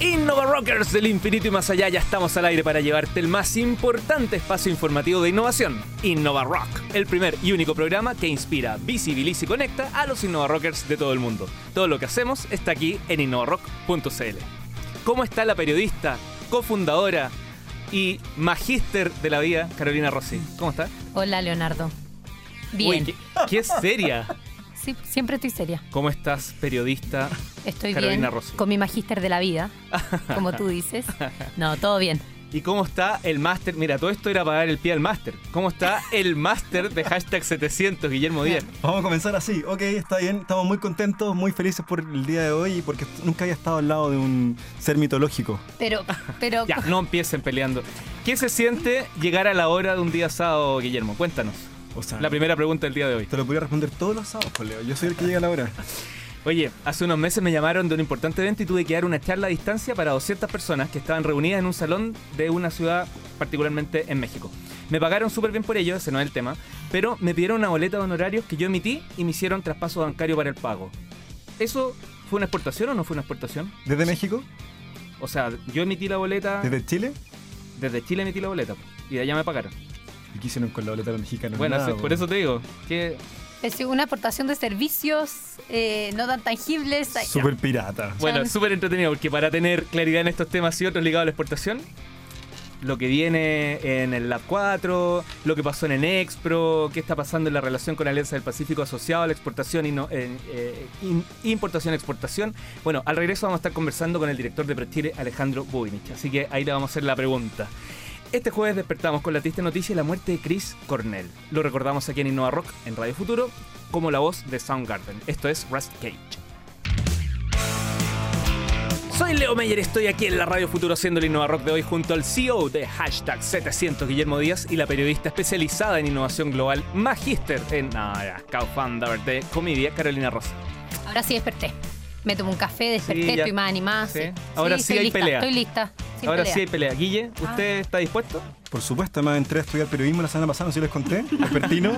Innova Rockers del infinito y más allá, ya estamos al aire para llevarte el más importante espacio informativo de innovación, Innova Rock, el primer y único programa que inspira, visibiliza y conecta a los Innova Rockers de todo el mundo. Todo lo que hacemos está aquí en innovarock.cl. ¿Cómo está la periodista, cofundadora y magíster de la vida, Carolina Rossi? ¿Cómo está? Hola, Leonardo. Uy, Bien. qué, qué seria. Sí, siempre estoy seria. ¿Cómo estás, periodista? Estoy Carolina bien Rossi. con mi magíster de la vida, como tú dices. No, todo bien. ¿Y cómo está el máster? Mira, todo esto era para dar el pie al máster. ¿Cómo está el máster de hashtag 700, Guillermo Díaz? Vamos a comenzar así. Ok, está bien. Estamos muy contentos, muy felices por el día de hoy y porque nunca había estado al lado de un ser mitológico. Pero, pero Ya, no empiecen peleando. ¿Qué se siente llegar a la hora de un día sábado, Guillermo? Cuéntanos. O sea, La primera pregunta del día de hoy. te lo podría responder todos los sábados, Leo. Yo soy el que llega a la hora. Oye, hace unos meses me llamaron de un importante evento y tuve que dar una charla a distancia para 200 personas que estaban reunidas en un salón de una ciudad, particularmente en México. Me pagaron súper bien por ello, ese no es el tema, pero me pidieron una boleta de honorarios que yo emití y me hicieron traspaso bancario para el pago. ¿Eso fue una exportación o no fue una exportación? ¿Desde México? O sea, yo emití la boleta, ¿Desde Chile? desde Chile emití la boleta y de allá me pagaron. ¿Y qué hicieron con la boleta mexicana? bueno, Nada, por po. eso te digo, que es una aportación de servicios eh, no tan tangibles. Súper pirata. Bueno, súper entretenido porque para tener claridad en estos temas y otros ligados a la exportación, lo que viene en el Lab 4, lo que pasó en Enexpro, qué está pasando en la relación con Alianza del Pacífico asociado a la exportación y no, eh, eh, in- importación-exportación. Bueno, al regreso vamos a estar conversando con el director de Prechile, Alejandro Bubinich. Así que ahí le vamos a hacer la pregunta. Este jueves despertamos con la triste noticia de la muerte de Chris Cornell. Lo recordamos aquí en Innova Rock, en Radio Futuro, como la voz de Soundgarden. Esto es Rust Cage. Soy Leo Meyer, estoy aquí en la Radio Futuro haciendo el Innova Rock de hoy junto al CEO de hashtag 700 Guillermo Díaz y la periodista especializada en innovación global, magíster en ah, co-founder de Comedia, Carolina Rosa. Ahora sí desperté. Me tomo un café, desperté, Sí, estoy más animada. Sí. sí. Ahora sí hay lista, pelea. Estoy lista. Sin Ahora pelea. sí hay pelea. Guille, ¿usted está dispuesto? Por supuesto, además entré a estudiar periodismo la semana pasada, no sé si les conté. Vespertino,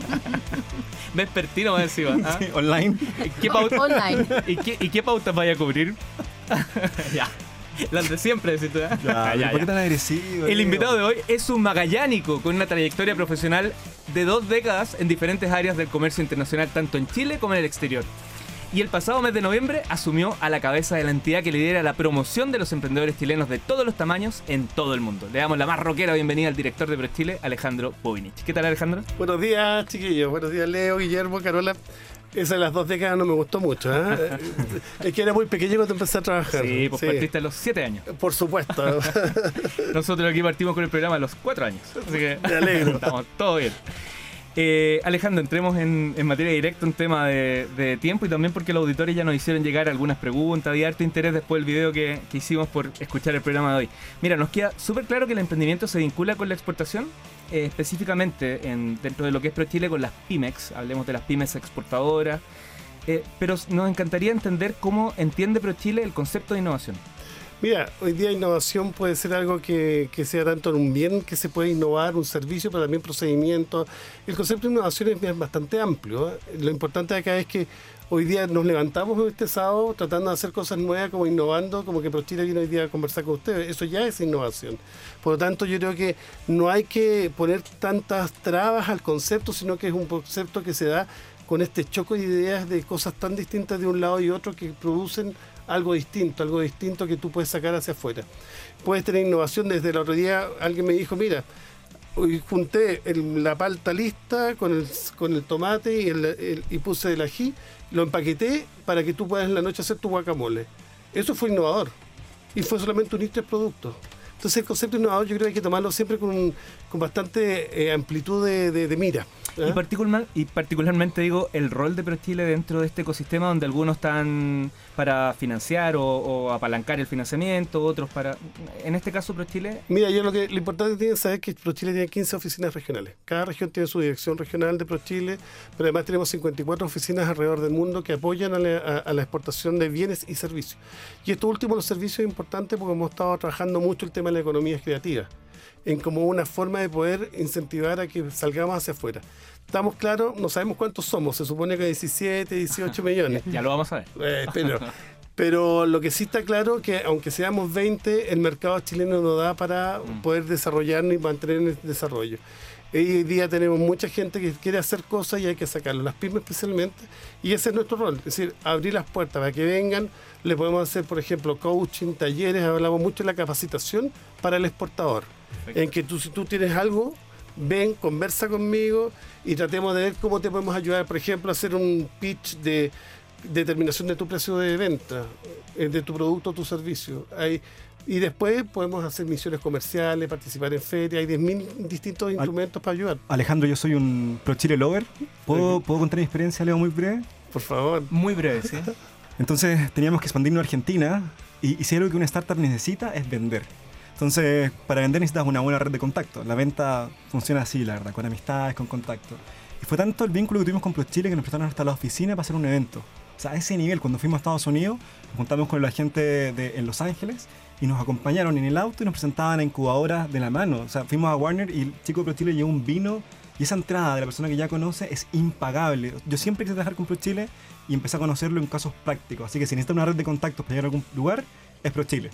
Vespertino más encima. ¿ah? sí, online. ¿Qué Online. ¿Y qué, ¿Y qué pautas vaya a cubrir? ya. Las de siempre, decís tú, ¿ah? Ya, Ya, ¿Por qué tan agresivo? El invitado de hoy es un magallánico con una trayectoria profesional de dos décadas en diferentes áreas del comercio internacional, tanto en Chile como en el exterior. Y el pasado mes de noviembre asumió a la cabeza de la entidad que lidera la promoción de los emprendedores chilenos de todos los tamaños en todo el mundo. Le damos la más rockera bienvenida al director de ProChile, Alejandro Bobinich. ¿Qué tal, Alejandro? Buenos días, chiquillos. Buenos días, Leo, Guillermo, Carola. Esa de las dos décadas no me gustó mucho. ¿eh? es que era muy pequeño cuando empecé a trabajar. Sí, pues Sí, partiste a los siete años. Por supuesto. Nosotros aquí partimos con el programa a los cuatro años. Así que Me alegro. estamos todo bien. Eh, Alejandro, entremos en, materia directa, un tema de, tiempo y también porque los auditores ya nos hicieron llegar algunas preguntas, había harto interés después del video que, hicimos por escuchar el programa de hoy. Mira, nos queda súper claro que el emprendimiento se vincula con la exportación, eh, específicamente en, dentro de lo que es ProChile con las pymex, hablemos de las pymes exportadoras, eh, pero nos encantaría entender cómo entiende ProChile el concepto de innovación. Mira, hoy día innovación puede ser algo que, sea tanto un bien que se puede innovar, un servicio, pero también procedimientos. El concepto de innovación es bastante amplio. ¿eh? Lo importante acá es que hoy día nos levantamos este sábado tratando de hacer cosas nuevas, como innovando, como que ProChile viene hoy día a conversar con ustedes. Eso ya es innovación. Por lo tanto, yo creo que no hay que poner tantas trabas al concepto, sino que es un concepto que se da con este choque de ideas de cosas tan distintas de un lado y otro que producen algo distinto, algo distinto que tú puedes sacar hacia afuera. Puedes tener innovación desde el otro día, alguien me dijo, mira, hoy junté la palta lista con el, con el tomate y, el, y puse el ají, lo empaqueté para que tú puedas en la noche hacer tu guacamole. Eso fue innovador y fue solamente unir tres productos. Entonces el concepto innovador yo creo que hay que tomarlo siempre con, con bastante eh, amplitud de mira. ¿Ah? Y, particular- y particularmente digo el rol de ProChile dentro de este ecosistema donde algunos están para financiar o, o apalancar el financiamiento, otros para... En este caso ProChile... Mira, yo lo que lo importante que tienen que saber es que ProChile tiene 15 oficinas regionales. Cada región tiene su dirección regional de ProChile, pero además tenemos 54 oficinas alrededor del mundo que apoyan a la, a- a la exportación de bienes y servicios. Y esto último, los servicios, es importante porque hemos estado trabajando mucho el tema de la economía creativa, en como una forma de poder incentivar a que salgamos hacia afuera. Estamos claros, no sabemos cuántos somos, se supone que 17, 18 millones. Ya lo vamos a ver. Eh, pero Pero lo que sí está claro que aunque seamos 20, el mercado chileno no da para Mm. poder desarrollarnos y mantener el desarrollo. Hoy día tenemos mucha gente que quiere hacer cosas y hay que sacarlo, las pymes especialmente, y ese es nuestro rol, es decir, abrir las puertas para que vengan, le podemos hacer, por ejemplo, coaching, talleres, hablamos mucho de la capacitación para el exportador, Perfecto. en que tú si tú tienes algo, ven, conversa conmigo y tratemos de ver cómo te podemos ayudar, por ejemplo, a hacer un pitch de determinación de tu precio de venta, eh, de tu producto o tu servicio. Hay, y después podemos hacer misiones comerciales, participar en ferias, hay 10.000 distintos instrumentos para ayudar. Alejandro, yo soy un pro Chile lover. ¿Puedo, ¿Puedo contar mi experiencia, Leo, muy breve? Por favor. Muy breve, ¿sí? Entonces teníamos que expandirnos a Argentina y, y si hay algo que una startup necesita es vender. Entonces, para vender necesitas una buena red de contacto. La venta funciona así, la verdad, con amistades, con contacto. Y fue tanto el vínculo que tuvimos con ProChile que nos prestaron hasta la oficina para hacer un evento. O sea, a ese nivel, cuando fuimos a Estados Unidos, nos juntamos con la gente de, en Los Ángeles y nos acompañaron en el auto y nos presentaban a incubadoras de la mano. O sea, fuimos a Warner y el chico de ProChile llevó un vino y esa entrada de la persona que ya conoce es impagable. Yo siempre quise trabajar con ProChile y empecé a conocerlo en casos prácticos. Así que si necesitas una red de contactos para llegar a algún lugar, es ProChile.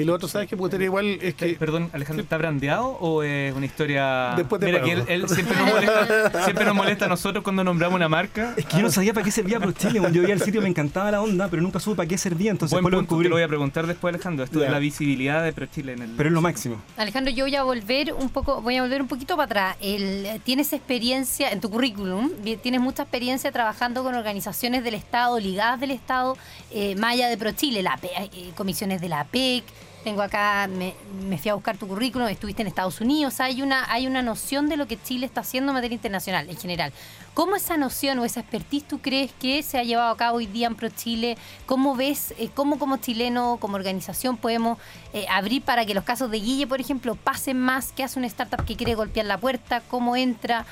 Y lo otro, ¿sabes qué? Putería igual es que... Perdón, Alejandro, ¿está brandeado o es una historia...? Después Mira que él, siempre, nos molesta, siempre nos molesta a nosotros cuando nombramos una marca. Es que yo no sabía para qué servía ProChile. Cuando yo veía el sitio me encantaba la onda, pero nunca supe para qué servía. Entonces Buen después lo punto, descubrí. te lo voy a preguntar después, Alejandro. Esto de Ya. la visibilidad de ProChile en el... Pero es lo máximo. Alejandro, yo voy a volver un poco, voy a volver un poquito para atrás. El- tienes experiencia en tu currículum, vi- tienes mucha experiencia trabajando con organizaciones del Estado, ligadas del Estado, eh, allá de ProChile, la eh, comisiones de la PEC. Tengo acá, me, fui a buscar tu currículum, estuviste en Estados Unidos, hay una, hay una noción de lo que Chile está haciendo en materia internacional en general. ¿Cómo esa noción o esa expertise tú crees que se ha llevado a cabo hoy día en ProChile? ¿Cómo ves, eh, cómo como chileno, como organización podemos eh, abrir para que los casos de Guille, por ejemplo, pasen más? ¿Qué hace una startup que quiere golpear la puerta? ¿Cómo entra?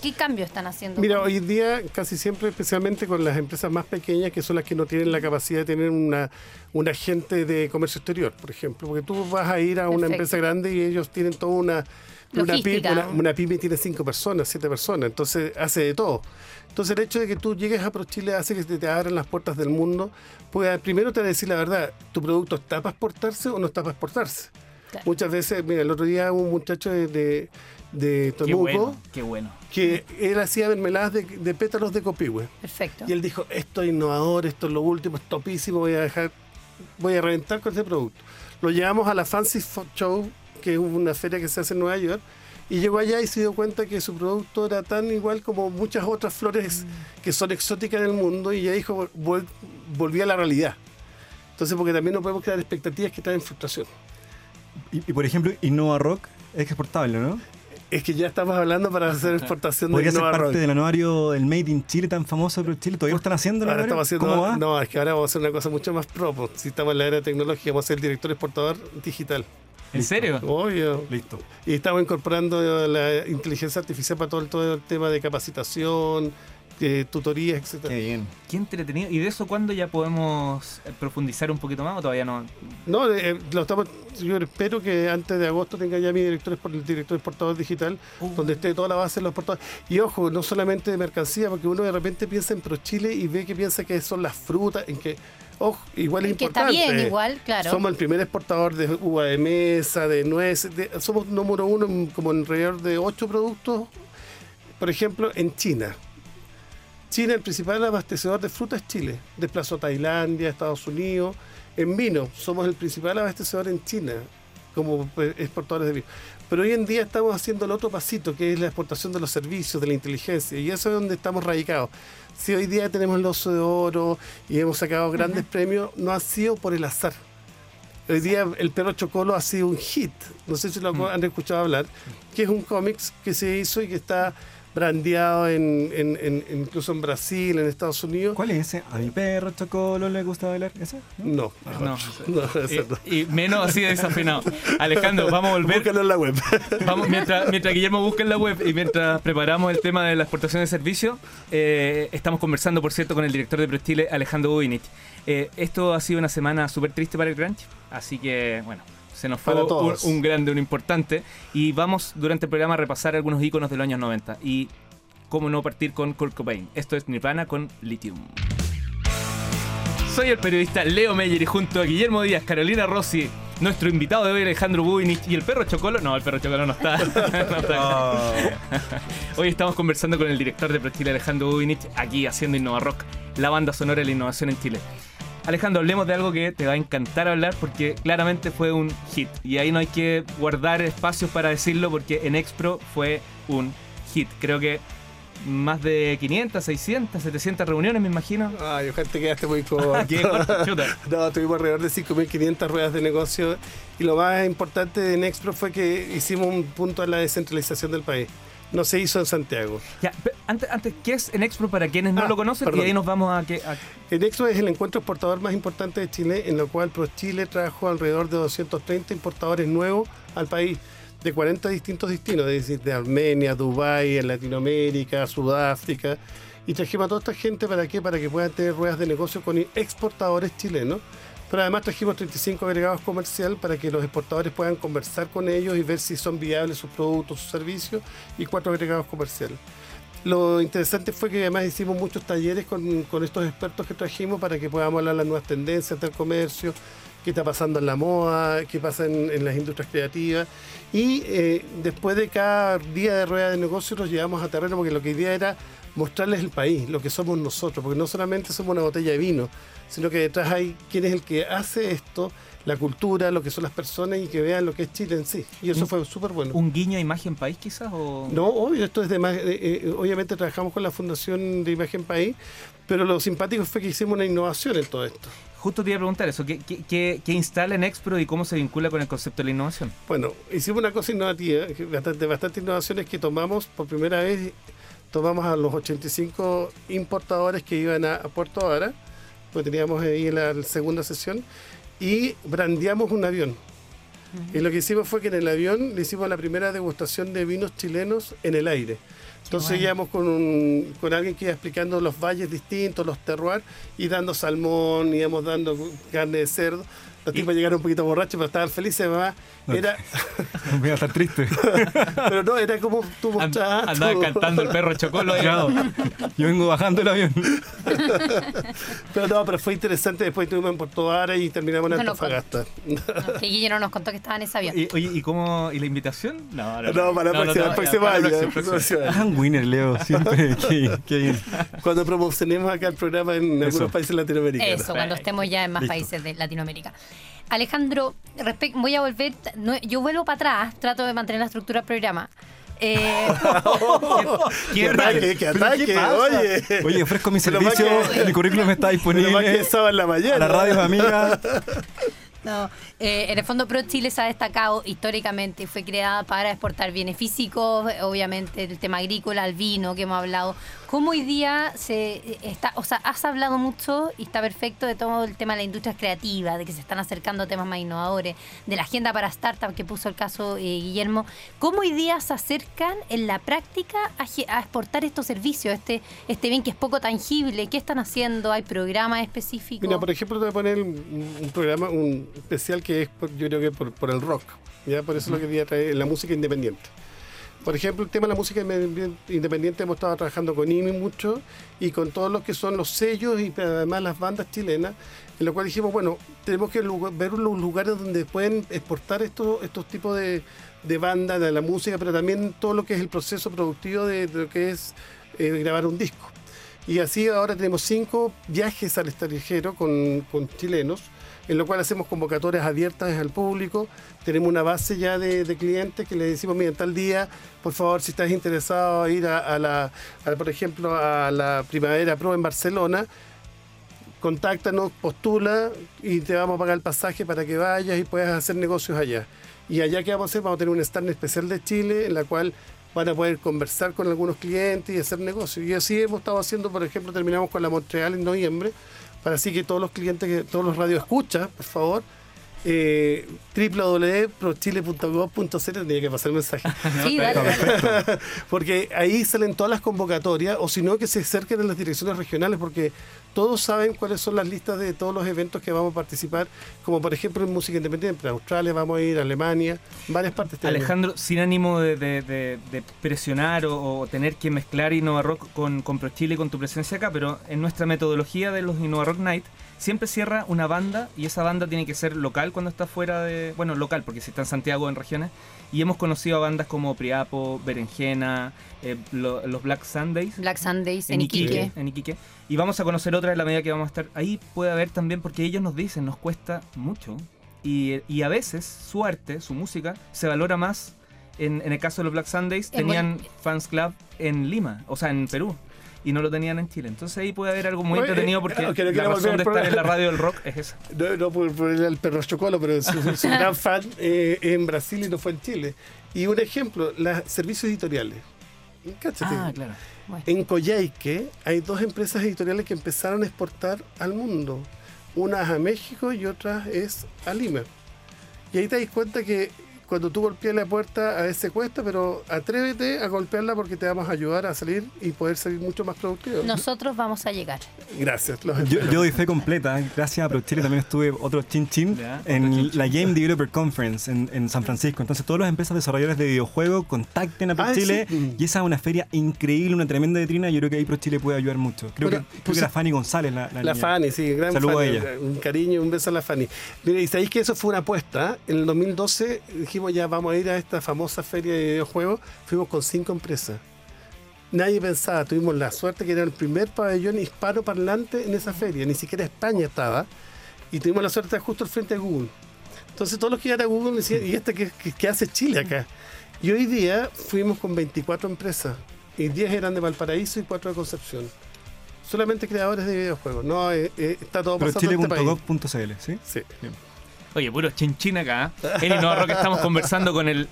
¿Qué cambios están haciendo? Mira, hoy día casi siempre, especialmente con las empresas más pequeñas, que son las que no tienen la capacidad de tener una, un agente de comercio exterior, por ejemplo, porque tú vas a ir a una Perfecto. empresa grande y ellos tienen toda una... Una pyme, una, una pyme tiene cinco personas, siete personas, entonces hace de todo. Entonces el hecho de que tú llegues a ProChile hace que te, abran las puertas del mundo, porque primero te va a decir la verdad, ¿tu producto está para exportarse o no está para exportarse? Claro. Muchas veces, mira, el otro día un muchacho de, de, de Qué Temuco, bueno, qué bueno. que él hacía mermeladas de, de pétalos de copihue. Perfecto. Y él dijo, esto es innovador, esto es lo último, es topísimo, voy a dejar, voy a reventar con este producto. Lo llevamos a la Fancy Show, que es una feria que se hace en Nueva York, y llegó allá y se dio cuenta que su producto era tan igual como muchas otras flores que son exóticas en el mundo, y ya dijo, vol- volví a la realidad. Entonces, porque también no podemos crear expectativas que traen frustración. Y, y, por ejemplo, Innova Rock es exportable, ¿no? Es que ya estamos hablando para hacer exportación de Podría ser Innova parte Rock. del anuario del Made in Chile tan famoso de ProChile. ¿Todavía lo están haciendo el Ahora anuario? estamos haciendo, ¿Cómo va? No, es que ahora vamos a hacer una cosa mucho más pro. pues. Si estamos en la era tecnológica, vamos a ser el director exportador digital. ¿En serio? Obvio. Listo. Y estamos incorporando la inteligencia artificial para todo el, todo el tema de capacitación, eh, tutorías, Qué etcétera. bien. Qué entretenido. ¿Y de eso cuándo ya podemos eh, profundizar un poquito más o todavía no? No, eh, lo estamos, yo espero que antes de agosto tenga ya mi director, el director exportador digital, Uh. donde esté toda la base de los exportadores. Y ojo, no solamente de mercancía, porque uno de repente piensa en ProChile y ve que piensa que son las frutas, en que, ojo, igual es que está importante. bien, igual, claro. Somos el primer exportador de uva de mesa, de nueces. de- somos número uno en, como en alrededor de ocho productos. Por ejemplo, en China. China, el principal abastecedor de fruta es Chile. Desplazó a Tailandia, Estados Unidos. En vino, somos el principal abastecedor en China como pues, exportadores de vino. Pero hoy en día estamos haciendo el otro pasito, que es la exportación de los servicios, de la inteligencia, y eso es donde estamos radicados. Si hoy día tenemos el oso de oro y hemos sacado grandes premios, no ha sido por el azar. Hoy día el perro Chocolo ha sido un hit, no sé si lo Mm. han escuchado hablar, que es un cómics que se hizo y que está brandeado en, en- en- incluso en Brasil, en Estados Unidos. ¿Cuál es ese? ¿A mi perro Chocolo le gusta bailar? ¿Ese? No, No. no, ese no. Y, y menos así desafinado. Alejandro, vamos a volver. Búscalo en la web. Vamos, mientras, mientras Guillermo busca en la web y mientras preparamos el tema de la exportación de servicios, eh, estamos conversando, por cierto, con el director de ProChile, Alejandro Bubinich. Eh, esto ha sido una semana súper triste para el Crunch, así que, bueno, se nos fue un, grande, un importante. Y vamos durante el programa a repasar algunos iconos de los años 90. Y cómo no partir con Kurt Cobain. Esto es Nirvana con Lithium. Soy el periodista Leo Meyer y junto a Guillermo Díaz, Carolina Rossi, nuestro invitado de hoy Alejandro Bubinich y el perro Chocolo. No, el perro Chocolo no está. No está. Hoy estamos conversando con el director de ProChile, Alejandro Bubinich, aquí haciendo Innova Rock, la banda sonora de la innovación en Chile. Alejandro, hablemos de algo que te va a encantar hablar porque claramente fue un hit. Y ahí no hay que guardar espacios para decirlo porque en Expro fue un hit. Creo que más de 500, 600, 700 reuniones, me imagino. Ay, ojalá te quedaste muy corto. No, tuvimos alrededor de 5.500 ruedas de negocio y lo más importante de Nexpro fue que hicimos un punto en la descentralización del país. No se hizo en Santiago. Ya, antes, antes, ¿qué es en Expro para quienes no Ah, lo conocen? perdón. Y ahí nos vamos a que. a- El Expo es el encuentro exportador más importante de Chile, en lo cual ProChile trajo alrededor de 230 importadores nuevos al país, de 40 distintos destinos, es decir, de Armenia, Dubái, Latinoamérica, Sudáfrica. Y trajimos a toda esta gente para qué? Para que puedan tener ruedas de negocio con exportadores chilenos. Pero además trajimos 35 agregados comercial para que los exportadores puedan conversar con ellos y ver si son viables sus productos, sus servicios, y cuatro agregados comerciales. Lo interesante fue que además hicimos muchos talleres con, estos expertos que trajimos para que podamos hablar las nuevas tendencias del comercio, qué está pasando en la moda, qué pasa en, las industrias creativas. Y eh, después de cada día de rueda de negocio nos llevamos a terreno porque lo que idea era mostrarles el país, lo que somos nosotros, porque no solamente somos una botella de vino, sino que detrás hay quién es el que hace esto, la cultura, lo que son las personas y que vean lo que es Chile en sí. Y eso fue súper bueno. ¿Un guiño a imagen país, quizás? O... No, obvio, esto es de más. eh, eh, obviamente trabajamos con la Fundación de Imagen País, pero lo simpático fue que hicimos una innovación en todo esto. Justo te iba a preguntar eso. ¿Qué, qué, qué- qué instala en Expro y cómo se vincula con el concepto de la innovación? Bueno, hicimos una cosa innovativa, bastante, bastante innovación es que tomamos por primera vez, tomamos a los 85 importadores que iban a, a Puerto Vara, pues teníamos ahí en la segunda sesión, y brandeamos un avión. Y lo que hicimos fue que en el avión le hicimos la primera degustación de vinos chilenos en el aire. Entonces bueno. íbamos con, un, con alguien que iba explicando los valles distintos, los terroirs, y dando salmón, íbamos dando carne de cerdo. Los tipos llegaron un poquito borrachos, pero estaban felices, además. Era, Voy a estar triste. pero no, era como tú And- mostrabas. andaba cantando el perro Chocolo. Claro. Yo vengo bajando el avión. Pero no, pero fue interesante. Después estuvimos en Puerto Vara y terminamos en No Antofagasta. No, que Guillermo nos contó que estaba en ese avión. Y, oye, ¿y cómo? ¿Y la invitación? No, No, para la próxima, para la próxima, año. Winner, Leo. Siempre. Qué, qué bien. Cuando promocionemos acá el programa en Eso. algunos países latinoamericanos. Eso, cuando estemos ya en más Listo. países de Latinoamérica. Alejandro, voy a volver, no- yo vuelvo para atrás, trato de mantener la estructura del programa. Eh, ¡Qué ¿Qué ataque, qué ¿Pero ataque! qué pasa? Oye, Oye, ofrezco mi servicio. que- Mi currículum está que disponible. estaba en la mañana. A la radio, amiga. no, eh, en el fondo Pro Chile se ha destacado históricamente, fue creada para exportar bienes físicos, obviamente el tema agrícola, el vino que hemos hablado. ¿Cómo hoy día se está, o sea, has hablado mucho y está perfecto de todo el tema de la industria creativa, de que se están acercando temas más innovadores, de la agenda para startups que puso el caso eh, Guillermo. ¿Cómo hoy día se acercan en la práctica a, a exportar estos servicios, este, este bien que es poco tangible? ¿Qué están haciendo? ¿Hay programas específicos? Mira, por ejemplo, te voy a poner un programa, un especial que es, por- yo creo que por, por el rock. ¿ya? Por eso es lo que quería traer, la música independiente. Por ejemplo, el tema de la música independiente- independiente hemos estado trabajando con IMI mucho y con todos los que son los sellos y además las bandas chilenas, en lo cual dijimos, bueno, tenemos que lugar- ver los lugares donde pueden exportar estos, estos tipos de, de bandas, de la música, pero también todo lo que es el proceso productivo de, de lo que es eh, grabar un disco. Y así ahora tenemos cinco viajes al extranjero con, con chilenos, en lo cual hacemos convocatorias abiertas al público. Tenemos una base ya de, de clientes que le decimos, mira, tal día, por favor, si estás interesado en ir a, a la, a, por ejemplo, a la Primavera Pro en Barcelona, contáctanos, postula y te vamos a pagar el pasaje para que vayas y puedas hacer negocios allá. Y allá que vamos a hacer, vamos a tener un stand especial de Chile en la cual van a poder conversar con algunos clientes y hacer negocios. Y así hemos estado haciendo, por ejemplo, terminamos con la Montreal en noviembre, para así que todos los clientes, que, todos los radioescuchas, por favor, eh, www.prochile.gov.cl tenía que pasar el mensaje. Sí, dale, dale. porque ahí salen todas las convocatorias, o si no, que se acerquen a las direcciones regionales, porque todos saben cuáles son las listas de todos los eventos que vamos a participar, como por ejemplo en música independiente, Australia vamos a ir, a Alemania, varias partes. Este Alejandro, sin ánimo de, presionar o, tener que mezclar Innova Rock con, con Pro Chile y con tu presencia acá, pero en nuestra metodología de los Innova Rock Night siempre cierra una banda y esa banda tiene que ser local cuando está fuera de. Bueno, local, porque si está en Santiago en regiones. Y hemos conocido a bandas como Priapo, Berenjena, eh, los Black Sundays. Black Sundays en, Iquique. En Iquique. Y vamos a conocer otra en la medida que vamos a estar. Ahí puede haber también, porque ellos nos dicen, nos cuesta mucho. Y, y a veces su arte, su música, se valora más. En, en el caso de los Black Sundays, tenían fans club en Lima, o sea, en Perú y no lo tenían en Chile. Entonces ahí puede haber algo muy entretenido porque la razón de estar en la radio del rock es esa. No, no por, el perro chocolo, pero es, un gran fan eh, en Brasil y no fue en Chile. Y un ejemplo, los servicios editoriales. Cáchate. Ah, claro. En Coyhaique hay dos empresas editoriales que empezaron a exportar al mundo. Una es a México y otra es a Lima. Y ahí te das cuenta que cuando tú golpeas la puerta a veces cuesta, pero atrévete a golpearla porque te vamos a ayudar a salir y poder salir mucho más productivo. Nosotros vamos a llegar. Gracias. yo, doy fe completa. Gracias a ProChile también estuve otro chin chin en la Game Developer Conference en, San Francisco. Entonces todas las empresas desarrolladoras de videojuegos contacten a ProChile y esa es una feria increíble, una tremenda vitrina. Yo creo que ahí ProChile puede ayudar mucho. Creo, que, creo que la Fanny González. La, la, Fanny, sí, gran Saludo a ella. Un cariño, un beso a la Fanny. Mira, y sabéis que eso fue una apuesta. En el 2012 dijimos ya vamos a ir a esta famosa feria de videojuegos, fuimos con cinco empresas. Nadie pensaba, tuvimos la suerte que era el primer pabellón hispano parlante en esa feria, ni siquiera España estaba, y tuvimos la suerte de estar justo al frente de Google. Entonces todos los que iban a Google decían, ¿y este qué, hace Chile acá? Y hoy día fuimos con 24 empresas, y 10 eran de Valparaíso y 4 de Concepción solamente creadores de videojuegos. No, eh, eh, está todo Pero pasando chile.gov.cl, ¿sí? Sí. Oye, puro chinchín acá. En Innova que estamos conversando con el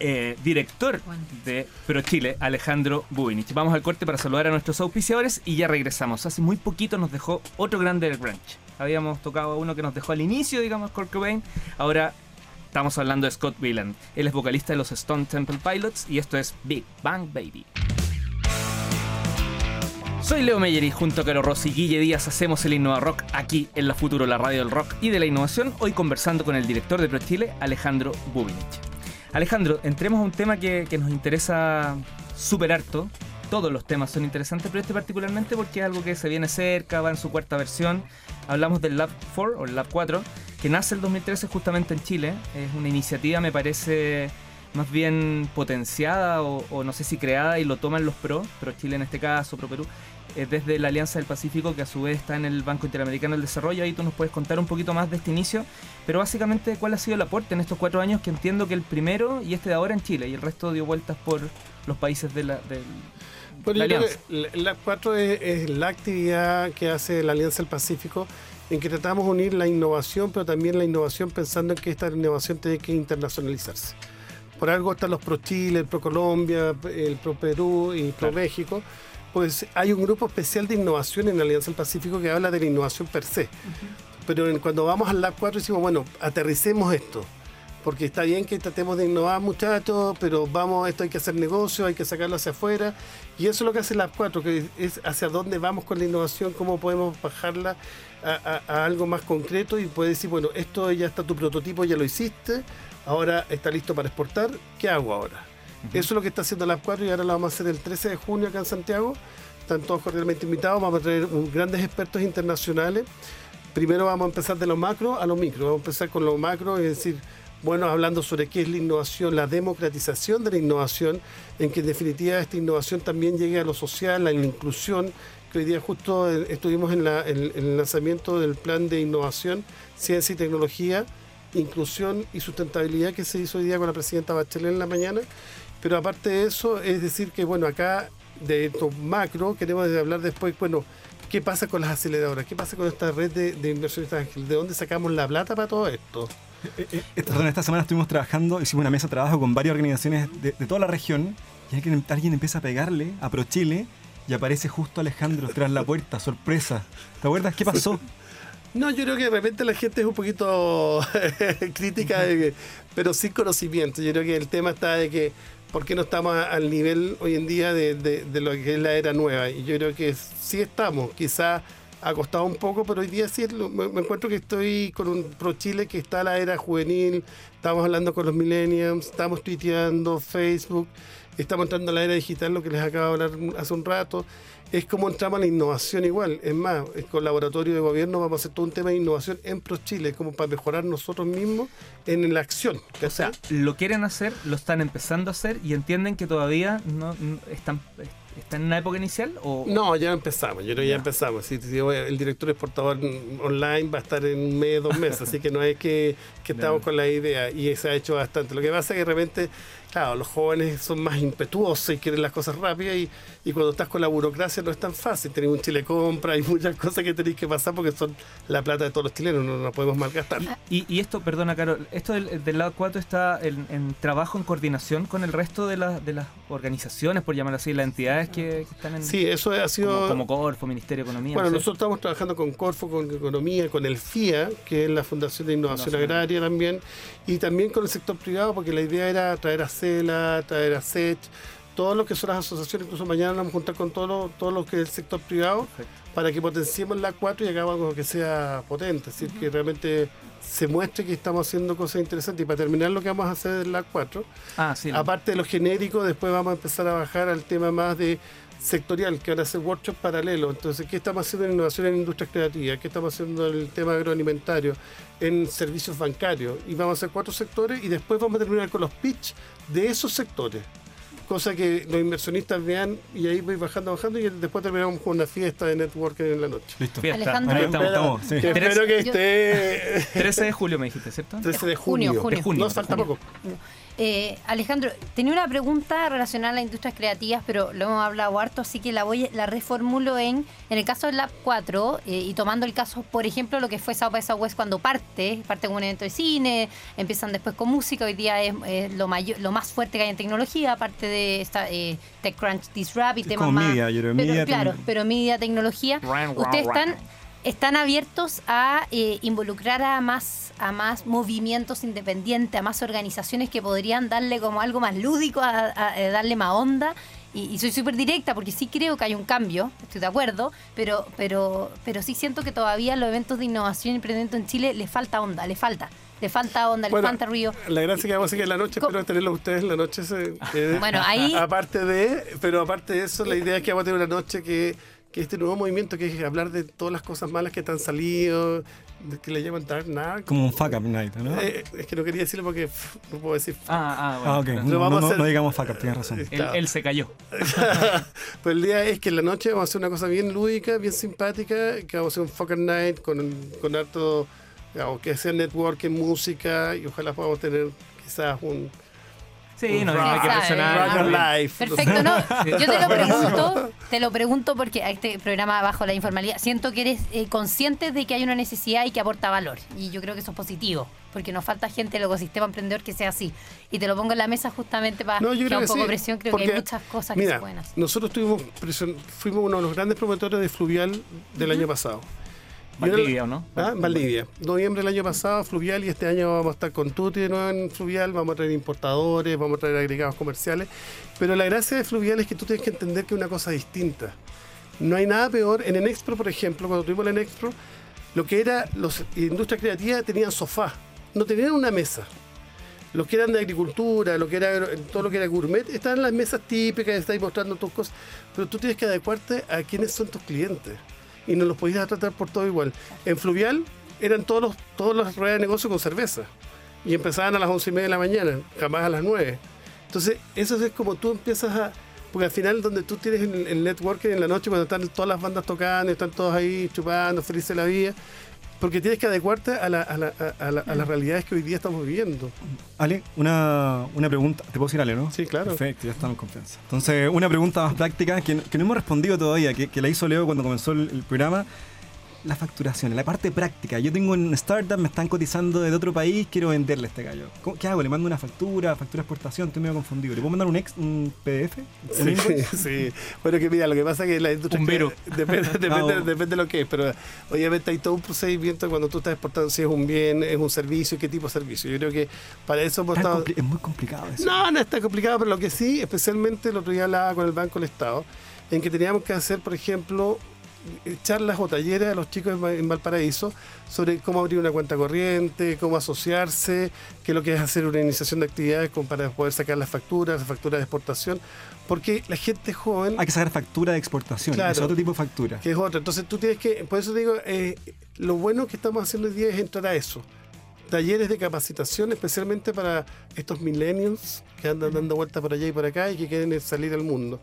eh, director de Pro Chile, Alejandro Bubinich. Vamos al corte para saludar a nuestros auspiciadores y ya regresamos. Hace muy poquito nos dejó otro grande del branch. Habíamos tocado uno que nos dejó al inicio, digamos, Kurt Cobain. Ahora estamos hablando de Scott Wieland. Él es vocalista de los Stone Temple Pilots y esto es Big Bang Baby. Soy Leo Meyer y junto a Caro Rossi y Guille Díaz hacemos el Innova Rock aquí en la Futuro, la radio del rock y de la innovación, hoy conversando con el director de Pro Chile, Alejandro Bubinich. Alejandro, entremos a un tema que, nos interesa súper harto. Todos los temas son interesantes, pero este particularmente porque es algo que se viene cerca, va en su cuarta versión. Hablamos del Lab 4 o el Lab 4, que nace el 2013 justamente en Chile. Es una iniciativa, me parece, más bien potenciada o, no sé si creada y lo toman los PRO, Pro Chile en este caso, Pro Perú, eh, desde la Alianza del Pacífico, que a su vez está en el Banco Interamericano del Desarrollo. Ahí tú nos puedes contar un poquito más de este inicio, pero básicamente cuál ha sido el aporte en estos cuatro años, que entiendo que el primero y este de ahora en Chile, y el resto dio vueltas por los países de la, Alianza. La, cuatro es, la actividad que hace la Alianza del Pacífico en que tratamos de unir la innovación, pero también la innovación pensando en que esta innovación tiene que internacionalizarse. Por algo están los Pro Chile, el Pro Colombia, el Pro Perú y Pro México pues hay un grupo especial de innovación en la Alianza del Pacífico que habla de la innovación per se. Pero cuando vamos al Lab 4 decimos, bueno, aterricemos esto. Porque está bien que tratemos de innovar, muchachos, pero vamos, esto hay que hacer negocio, hay que sacarlo hacia afuera. Y eso es lo que hace el Lab 4, que es hacia dónde vamos con la innovación, cómo podemos bajarla a, algo más concreto y puede decir, bueno, esto ya está tu prototipo, ya lo hiciste, ahora está listo para exportar, ¿qué hago ahora? Eso es lo que está haciendo la 4 y ahora lo vamos a hacer el 13 de junio acá en Santiago. Están todos cordialmente invitados. Vamos a traer grandes expertos internacionales. Primero vamos a empezar de lo macro a lo micro. Vamos a empezar con lo macro, es decir, bueno, hablando sobre qué es la innovación, la democratización de la innovación, en que en definitiva esta innovación también llegue a lo social, la inclusión, que hoy día justo eh, estuvimos en, en el lanzamiento del plan de innovación, ciencia y tecnología, inclusión y sustentabilidad que se hizo hoy día con la presidenta Bachelet en la mañana pero aparte de eso, es decir que, bueno, acá de estos macro queremos hablar después, bueno, ¿qué pasa con las aceleradoras? ¿Qué pasa con esta red de, de inversionistas ángeles? ¿De dónde sacamos la plata para todo esto? Eh, eh, esta, semana estuvimos trabajando, hicimos una mesa de trabajo con varias organizaciones de, toda la región y alguien, alguien empieza a pegarle a ProChile y aparece justo Alejandro tras la puerta, sorpresa. ¿Te acuerdas qué pasó? No, yo creo que de repente la gente es un poquito crítica, pero sin conocimiento. Yo creo que el tema está de que ¿por qué no estamos al nivel hoy en día de, lo que es la era nueva? Y yo creo que sí estamos, quizás ha costado un poco, pero hoy día sí me, me encuentro que estoy con un Pro Chile que está la era juvenil, estamos hablando con los millennials, estamos tuiteando, Facebook, estamos entrando a la era digital, lo que les acabo de hablar hace un rato. Es como entramos a la innovación igual. Es más, con laboratorio de gobierno vamos a hacer todo un tema de innovación en Pro Chile, como para mejorar nosotros mismos en la acción. O sea, lo quieren hacer, lo están empezando a hacer y entienden que todavía no, no- están, están en una época inicial o No, ya empezamos, yo creo que ya empezamos. El director exportador online va a estar en un mes, dos meses, así que no es que, que estamos con la idea y se ha hecho bastante. Lo que pasa es que de repente, claro, los jóvenes son más impetuosos y quieren las cosas rápidas y, y cuando estás con la burocracia no es tan fácil. Tenemos un Chile compra, hay muchas cosas que tenéis que pasar porque son la plata de todos los chilenos, no la podemos malgastar. Y, y esto, perdona, Carol, esto del, del lado 4 está en, en trabajo, en coordinación con el resto de, las de las organizaciones, por llamar así, las entidades que, que están en. Sí, eso ha sido... como, como Corfo, Ministerio de Economía. Bueno, no sé. nosotros estamos trabajando con Corfo, con Economía, con el FIA, que es la Fundación de Innovación Innovación. Agraria también, y también con el sector privado, porque la idea era traer a CELA, traer a SET, todos los que son las asociaciones, incluso mañana nos vamos a juntar con todo lo, todo lo que es el sector privado, Perfecto. para que potenciemos la 4 y hagamos algo que sea potente, es decir, que realmente se muestre que estamos haciendo cosas interesantes. Y para terminar lo que vamos a hacer en la 4, Ah, sí. Aparte de lo genérico, después vamos a empezar a bajar al tema más de sectorial, que van a ser workshops paralelos. Entonces, ¿qué estamos haciendo en innovación en industrias creativas? ¿Qué estamos haciendo en el tema agroalimentario? En servicios bancarios. Y vamos a hacer cuatro sectores y después vamos a terminar con los pitch de esos sectores. Cosa que los inversionistas vean y ahí voy bajando, bajando y después terminamos con una fiesta de networking en la noche. Listo. Fiesta. Alejandro. Ahí Ahí estamos. estamos, sí. Que Tres- espero que Yo- esté 13 de julio me dijiste, ¿cierto? 13 de Junio, junio. junio. De junio. No, falta Junio. poco. Eh, Alejandro, tenía una pregunta relacionada a las industrias creativas, pero lo hemos hablado harto, así que la voy la reformulo en en el caso del Lab 4 eh, y tomando el caso, por ejemplo, lo que fue South by Southwest cuando parte, parte con un evento de cine, empiezan después con música, hoy día es, es lo mayor, lo más fuerte que hay en tecnología, aparte de esta eh, TechCrunch Disrupt y Es temas más. media, pero, media, claro, pero media tecnología. Ran, ran, Ustedes ran. están están abiertos a eh, involucrar a más a más movimientos independientes, a más organizaciones que podrían darle como algo más lúdico, a, a- a darle más onda. Y, y soy súper directa porque sí creo que hay un cambio, estoy de acuerdo, pero pero pero sí siento que todavía los eventos de innovación y emprendimiento en Chile les falta onda, le falta, le falta onda, le Bueno, falta ruido. La gracia que vamos a seguir en la noche, espero tenerlos ustedes en la noche. se- Bueno, ahí- Aparte de, pero aparte de eso, la idea es que vamos a tener una noche que, que este nuevo movimiento, que es hablar de todas las cosas malas que te han salido, de que le llaman Dark Night. Como un fuck up night, ¿no? Eh, es que no quería decirlo porque pff, no puedo decir. Ah, ah, bueno. ah, ok. Pero No, vamos a no- hacer- no digamos fuck up, tienes razón. Eh, Él, él se cayó. pues el día es que en la noche vamos a hacer una cosa bien lúdica, bien simpática, que vamos a hacer un fucker night con, con harto, digamos, que sea networking, música, y ojalá podamos tener quizás un, Sí, no, un no hay que rock- presionar. Ah. Perfecto, no. Yo te lo pregunto, te lo pregunto porque a este programa bajo la informalidad siento que eres eh, consciente de que hay una necesidad y que aporta valor. Y yo creo que eso es positivo, porque nos falta gente del ecosistema emprendedor que sea así. Y te lo pongo en la mesa justamente para No, yo que creo un que poco sí, presión. Creo que hay muchas cosas que Mira, se pueden hacer. nosotros tuvimos presion- fuimos uno de los grandes promotores de Fluvial del año pasado. Valdivia, ¿o no? Ah, Valdivia. Noviembre del año pasado, Fluvial, y este año vamos a estar con Tuti de nuevo en Fluvial, vamos a traer importadores, vamos a traer agregados comerciales. Pero la gracia de Fluvial es que tú tienes que entender que es una cosa distinta. No hay nada peor. En el Expro, por ejemplo, cuando tuvimos el Expro, lo que era los industria creativa tenían sofá, no tenían una mesa. Los que eran de agricultura, lo que era todo lo que era gourmet, estaban en las mesas típicas, estáis mostrando tus cosas, pero tú tienes que adecuarte a quiénes son tus clientes y no los podías tratar por todo igual. En Fluvial eran todos los, todos las ruedas de negocio con cerveza y empezaban a las once y media de la mañana, jamás a las 9. Entonces, eso es como tú empiezas a. Porque al final, donde tú tienes el, el networking en la noche, cuando están todas las bandas tocando, están todos ahí chupando, felices la vida, porque tienes que adecuarte a, la- a la- a- la- a las realidades que hoy día estamos viviendo. Ale, una, una pregunta. ¿Te puedo decir Ale, no? Sí, claro. Perfecto, ya estamos en confianza. Entonces, una pregunta más práctica que, que no hemos respondido todavía, que, que la hizo Leo cuando comenzó el, el programa. La facturación, la parte práctica. Yo tengo un startup, me están cotizando desde otro país, quiero venderle a este gallo. ¿Cómo- ¿Qué hago? ¿Le mando una factura, factura de exportación? Estoy medio confundido. ¿Le puedo mandar un, ex, un PDF? ¿Un Sí. Bueno, que mira, lo que pasa es que la industria. Un virus. Depende, depende, depende de lo que es, pero obviamente hay todo un procedimiento cuando tú estás exportando si es un bien, es un servicio, qué tipo de servicio. Yo creo que para eso hemos estado. es muy complicado eso. No, no está complicado, pero lo que sí, especialmente el otro día hablaba con el Banco del Estado, en que teníamos que hacer, por ejemplo, charlas o talleres a los chicos en, Valparaíso sobre cómo abrir una cuenta corriente, cómo asociarse, qué es lo que es hacer una iniciación de actividades para poder sacar las facturas, las facturas de exportación, porque la gente joven Hay que sacar factura de exportación. Claro. Es otro tipo de factura. que es otra. Entonces tú tienes que, por eso te digo, eh, lo bueno que estamos haciendo hoy día es entrar a eso. Talleres de capacitación, especialmente para estos millennials que andan dando vueltas por allá y por acá y que quieren salir al mundo.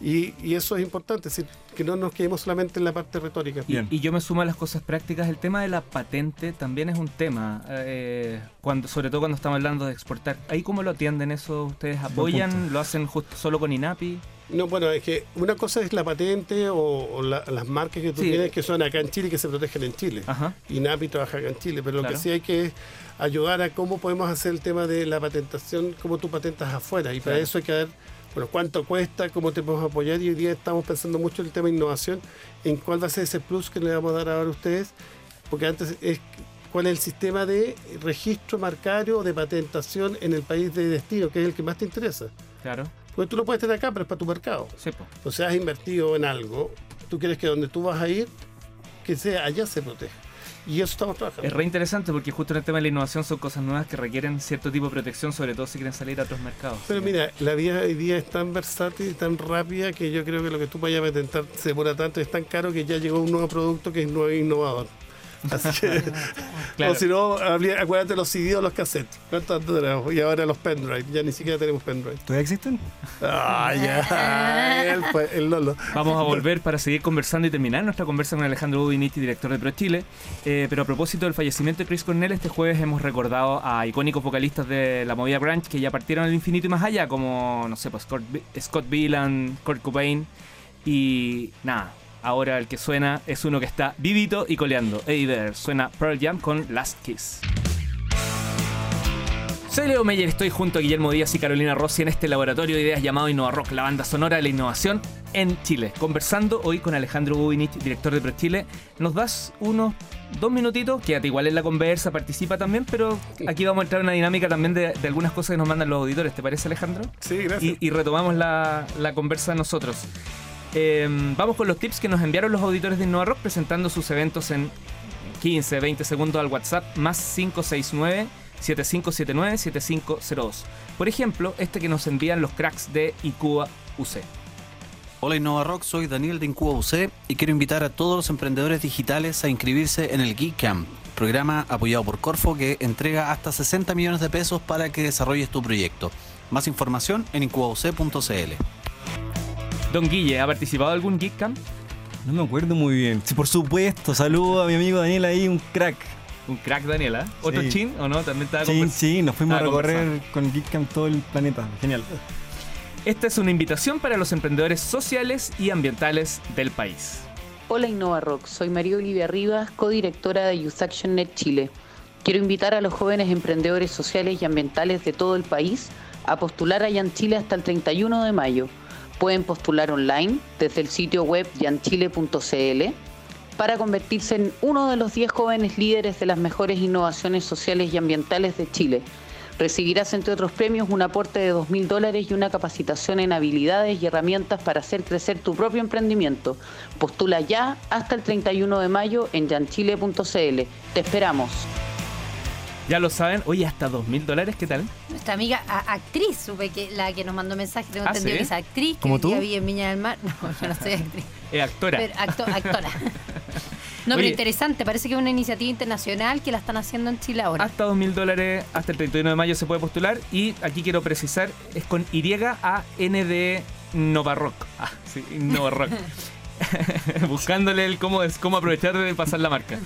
Y, y eso es importante, es decir, que no nos quedemos solamente en la parte retórica. Y, Bien. y yo me sumo a las cosas prácticas. El tema de la patente también es un tema, eh, cuando, sobre todo cuando estamos hablando de exportar. ¿Ahí cómo lo atienden eso? ¿Ustedes apoyan? ¿Lo hacen justo solo con INAPI? No, bueno, es que una cosa es la patente o, o la- las marcas que tú Sí. tienes que son acá en Chile y que se protegen en Chile. Ajá. y NAPI trabaja acá en Chile, pero lo que sí hay que es ayudar a cómo podemos hacer el tema de la patentación, cómo tú patentas afuera, y para eso hay que ver, bueno, cuánto cuesta, cómo te podemos apoyar, y hoy día estamos pensando mucho en el tema de innovación, en cuál va a ser ese plus que le vamos a dar ahora a ustedes, porque antes es cuál es el sistema de registro marcario o de patentación en el país de destino, que es el que más te interesa. Claro. Porque tú lo puedes tener acá, pero es para tu mercado. Sí. O sea, has invertido en algo, tú quieres que donde tú vas a ir, que sea allá se proteja. Y eso estamos trabajando. Es re interesante porque justo en el tema de la innovación son cosas nuevas que requieren cierto tipo de protección, sobre todo si quieren salir a otros mercados. Pero mira, la vida hoy día es tan versátil y tan rápida que yo creo que lo que tú vayas a patentar se demora tanto, es tan caro que ya llegó un nuevo producto que es nuevo e innovador. Así que, Claro. o si no, acuérdate los CD o los cassettes. ¿Cuánto antes éramos? Y ahora los pendrive, ya ni siquiera tenemos pendrive. ¿Todavía existen? Ah, ya, el, pues, el Lolo. Vamos a volver para seguir conversando y terminar nuestra conversa con Alejandro Ubiniti, director de Pro Chile. Eh, pero a propósito del fallecimiento de Chris Cornell, este jueves hemos recordado a icónicos vocalistas de la movida grunge que ya partieron al infinito y más allá, como, no sé, pues Scott, Scott Kurt Cobain. Y nada, ahora el que suena es uno que está vivito y coleando. Hey there, suena Pearl Jam con Last Kiss. Soy Leo Meyer, estoy junto a Guillermo Díaz y Carolina Rossi en este laboratorio de ideas llamado Innova Rock, la banda sonora de la innovación en Chile. Conversando hoy con Alejandro Gubinich, director de Pro Chile. ¿Nos das unos dos minutitos? Quédate igual en la conversa, participa también, pero aquí vamos a entrar en una dinámica también de, de algunas cosas que nos mandan los auditores. ¿Te parece, Alejandro? Sí, gracias. Y, y retomamos la, la conversa nosotros. Eh, vamos con los tips que nos enviaron los auditores de Innova Rock presentando sus eventos en 15, 20 segundos al WhatsApp más 569 7579 7502. Por ejemplo, este que nos envían los cracks de ICUA UC. Hola Innova Rock, soy Daniel de Incuba UC y quiero invitar a todos los emprendedores digitales a inscribirse en el Geek Camp, programa apoyado por Corfo que entrega hasta 60 millones de pesos para que desarrolles tu proyecto. Más información en incubauc.cl. Don Guille, ¿ha participado de algún Geek Camp? No me acuerdo muy bien. Sí, por supuesto. Saludo a mi amigo Daniel ahí, un crack. Un crack, Daniela. ¿Otro Sí. chin o no? También estaba Sí, convers- sí, nos fuimos a recorrer con Geekcamp todo el planeta. Genial. Esta es una invitación para los emprendedores sociales y ambientales del país. Hola Innova Rock, soy María Olivia Rivas, codirectora de Youth Action Net Chile. Quiero invitar a los jóvenes emprendedores sociales y ambientales de todo el país a postular a Yan Chile hasta el 31 de mayo. Pueden postular online desde el sitio web yanchile.cl para convertirse en uno de los 10 jóvenes líderes de las mejores innovaciones sociales y ambientales de Chile. Recibirás, entre otros premios, un aporte de 2.000 dólares y una capacitación en habilidades y herramientas para hacer crecer tu propio emprendimiento. Postula ya hasta el 31 de mayo en yanchile.cl. Te esperamos. Ya lo saben, oye, hasta dos mil dólares, ¿qué tal? Nuestra amiga a- actriz, supe que la que nos mandó mensaje, tengo ¿Ah, entendido sí? que es actriz, que ¿Como hoy día tú? vi en Viña del Mar. No, yo no soy actriz. Eh, actora. Pero acto- actora. No, Oye. pero interesante, parece que es una iniciativa internacional que la están haciendo en Chile ahora. Hasta dos mil dólares, hasta el 31 de mayo se puede postular. Y aquí quiero precisar, es con Y-A-N-D Novarrock. Ah, sí, Novarrock. Buscándole el cómo, es, cómo aprovechar de pasar la marca.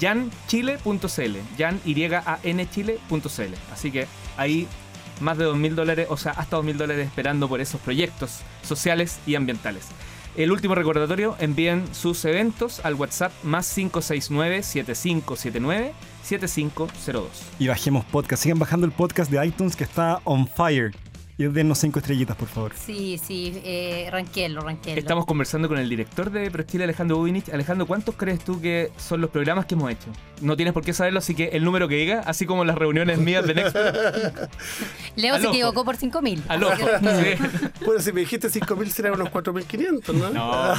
janchile.cl. Jan Chile.cl. Así que ahí más de dos mil dólares, o sea, hasta dos mil dólares esperando por esos proyectos sociales y ambientales. El último recordatorio, envíen sus eventos al WhatsApp más 569-7579-7502. Y bajemos podcast. Sigan bajando el podcast de iTunes que está on fire. Y denos cinco estrellitas, por favor. Sí, sí, eh, ranquelo, ranquelo. Estamos conversando con el director de ProChile, Alejandro Bubinich. Alejandro, ¿cuántos crees tú que son los programas que hemos hecho? No tienes por qué saberlo, así que el número que diga, así como las reuniones mías de Next. Leo Al se ojo. equivocó por 5000. Al ojo. Sí. Bueno, si me dijiste 5.000 serán unos 4.500, ¿no? No,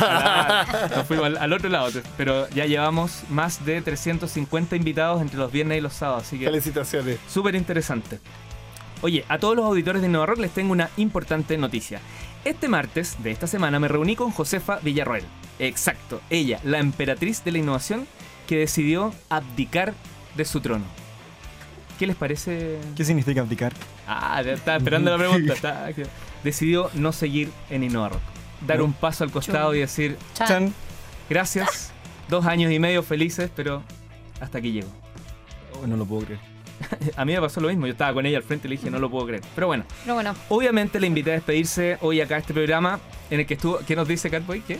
nos fuimos al, al otro lado. Pero ya llevamos más de 350 invitados entre los viernes y los sábados, así que Felicitaciones. súper interesante. Oye, a todos los auditores de Innova Rock les tengo una importante noticia. Este martes de esta semana me reuní con Josefa Villarroel. Exacto, ella, la emperatriz de la innovación que decidió abdicar de su trono. ¿Qué les parece? ¿Qué significa abdicar? Ah, ya estaba esperando la pregunta. está- Decidió no seguir en Innova Rock. Dar un paso al costado y decir, Chan. Chan. gracias, dos años y medio felices, pero hasta aquí llego. Oh, no lo puedo creer. A mí me pasó lo mismo, yo estaba con ella al frente y le dije, no lo puedo creer. Pero bueno, Pero bueno, obviamente le invité a despedirse hoy acá a este programa en el que estuvo. ¿Qué nos dice Catboy? ¿Qué?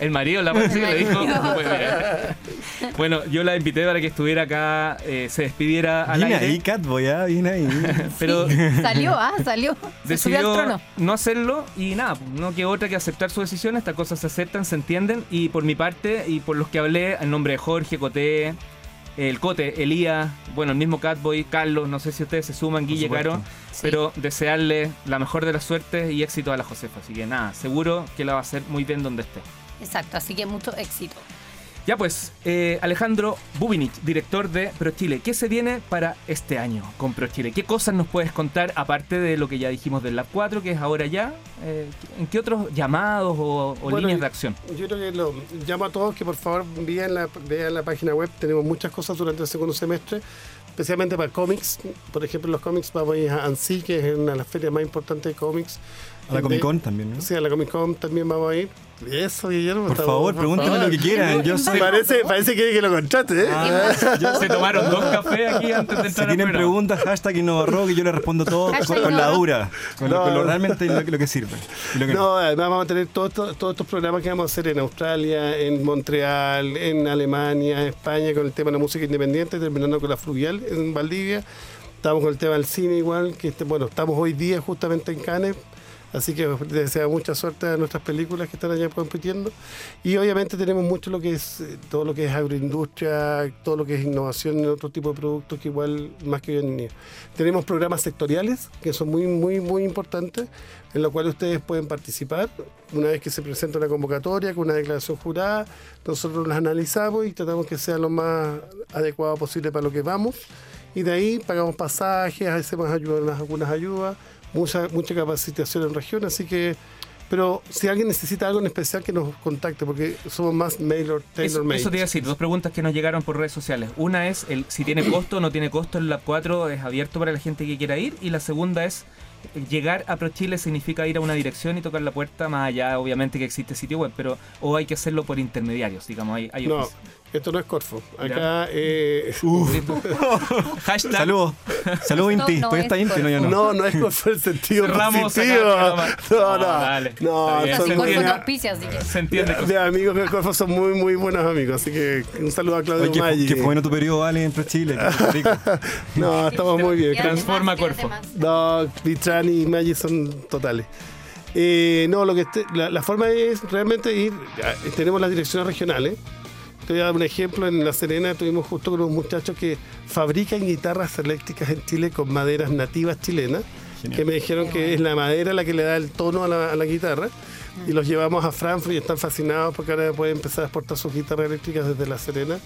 El marido, la sí, le dijo. Bueno, yo la invité para que estuviera acá, eh, se despidiera al Viene aire. ahí, Catboy, ¿ah? Viene ahí. Pero sí, salió, ah, salió. Se subió al decidió trono. no hacerlo y nada, no quedó otra que aceptar su decisión. Estas cosas se aceptan, se entienden. Y por mi parte y por los que hablé, en nombre de Jorge, Coté, el Cote, Elías, bueno, el mismo Catboy, Carlos, no sé si ustedes se suman, Guille. Caro, Sí. pero desearle la mejor de las suertes y éxito a la Josefa. Así que nada, seguro que la va a hacer muy bien donde esté. Exacto, así que mucho éxito. Ya pues, eh, Alejandro Bubinich, director de ProChile, ¿qué se viene para este año con ProChile? ¿Qué cosas nos puedes contar aparte de lo que ya dijimos del Lab 4, que es ahora ya? Eh, ¿En qué otros llamados o, o Bueno, líneas de acción? Yo creo que lo llamo a todos que por favor vean la, vean la página web. Tenemos muchas cosas durante el segundo semestre, especialmente para cómics. Por ejemplo, los cómics vamos a ir a ANSI, que es una de las ferias más importantes de cómics. A la Comic Con también, ¿no? Sí, a la Comic Con también vamos a ir. Eso, Guillermo. Por favor, pregúntame lo que quieran. Yo soy. Parece, parece que quiere que lo contrate, ¿eh? Ah, yo- Se tomaron dos cafés aquí antes de si entrar al tienen preguntas, hashtag InnovaRock y yo les respondo todo con, con la dura. Con, lo, No. con lo realmente lo, que- lo que sirve. lo que no. No, además vamos a tener todos estos, todos estos programas que vamos a hacer en Australia, en Montreal, en Alemania, en España, con el tema de la música independiente, terminando con la fluvial en Valdivia. Estamos con el tema del cine igual, que este, bueno, estamos hoy día justamente en Cannes, así que les deseo mucha suerte a nuestras películas que están allá compitiendo. Y obviamente tenemos mucho lo que es, eh, todo lo que es agroindustria, todo lo que es innovación en otro tipo de productos que igual más que bien niños. Tenemos programas sectoriales que son muy, muy, muy importantes, en los cuales ustedes pueden participar. Una vez que se presenta una convocatoria con una declaración jurada, nosotros las analizamos y tratamos que sea lo más adecuado posible para lo que vamos. Y de ahí pagamos pasajes, hacemos algunas ayudas, mucha, mucha capacitación en región, así que... Pero si alguien necesita algo en especial, que nos contacte, porque somos más mailer, tailor Eso, made. eso te iba a decir, dos preguntas que nos llegaron por redes sociales. Una es el si tiene costo o no tiene costo el Lab 4, es abierto para la gente que quiera ir. Y la segunda es, llegar a ProChile significa ir a una dirección y tocar la puerta, más allá obviamente que existe sitio web, pero o hay que hacerlo por intermediarios, digamos, hay, hay No. Esto no es Corfo. Acá, eh. Hashtag Saludos. Saludos, Inti. no Todavía es está Inti, no, ya no. no, no es Corfo en el sentido Cerramos positivo. No, No, no. dale, No, son muy, no auspicia, así que. Se entiende. mis amigos de Corfo son muy, muy buenos amigos. Así que un saludo a Claudio Oye, que, Maggi. que fue bueno tu periodo, Ale, en Pro Chile. que. No, estamos muy bien. Transforma Corfo. No, Vitran y Maggi son totales. Eh, no, lo que este- la, la forma es realmente ir. ya, Tenemos las direcciones regionales. Te voy a dar un ejemplo. En La Serena tuvimos justo con unos muchachos que fabrican guitarras eléctricas en Chile con maderas nativas chilenas. Genial. Que me dijeron que es la madera la que le da el tono a la, a la guitarra. Y los llevamos a Frankfurt y están fascinados porque ahora pueden empezar a exportar sus guitarras eléctricas desde La Serena.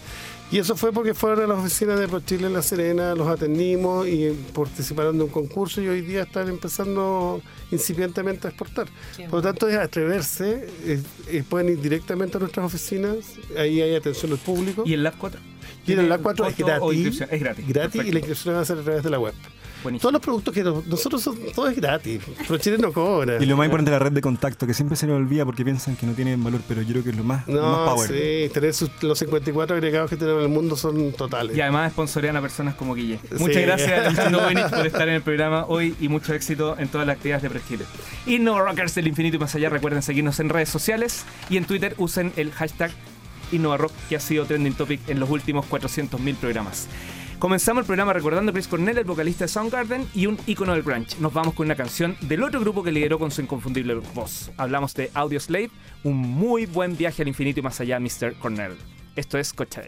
Y eso fue porque fueron a las oficinas de ProChile en La Serena, los atendimos y participaron de un concurso y hoy día están empezando incipientemente a exportar. Qué Por lo tanto, es atreverse, pueden ir directamente a nuestras oficinas, ahí hay atención al público. ¿Y el Lab 4? Y en el Lab 4 es ¿Costo o gratis. inscripción? Es gratis. Gratis y la inscripción va a ser a través de la web. Buenísimo. Todos los productos que nos- nosotros son, todo es gratis. ProChile no cobra. Y lo más importante la red de contacto, que siempre se nos olvida porque piensan que no tienen valor, pero yo creo que es lo más, lo más No, power. sí, tener sus- los 54 agregados que tenemos en el mundo son totales. Y además sponsorean a personas como Guille. Sí. Muchas gracias Buenich por estar en el programa hoy y mucho éxito en todas las actividades de Prechile. Innova Rockers del infinito y más allá, recuerden seguirnos en redes sociales y en Twitter usen el hashtag InnovaRock que ha sido trending topic en los últimos 400.000 programas. Comenzamos el programa recordando a Chris Cornell, el vocalista de Soundgarden y un ícono del grunge. Nos vamos con una canción del otro grupo que lideró con su inconfundible voz. Hablamos de Audio Slave, un muy buen viaje al infinito y más allá, Mr. Cornell. Esto es Cocha.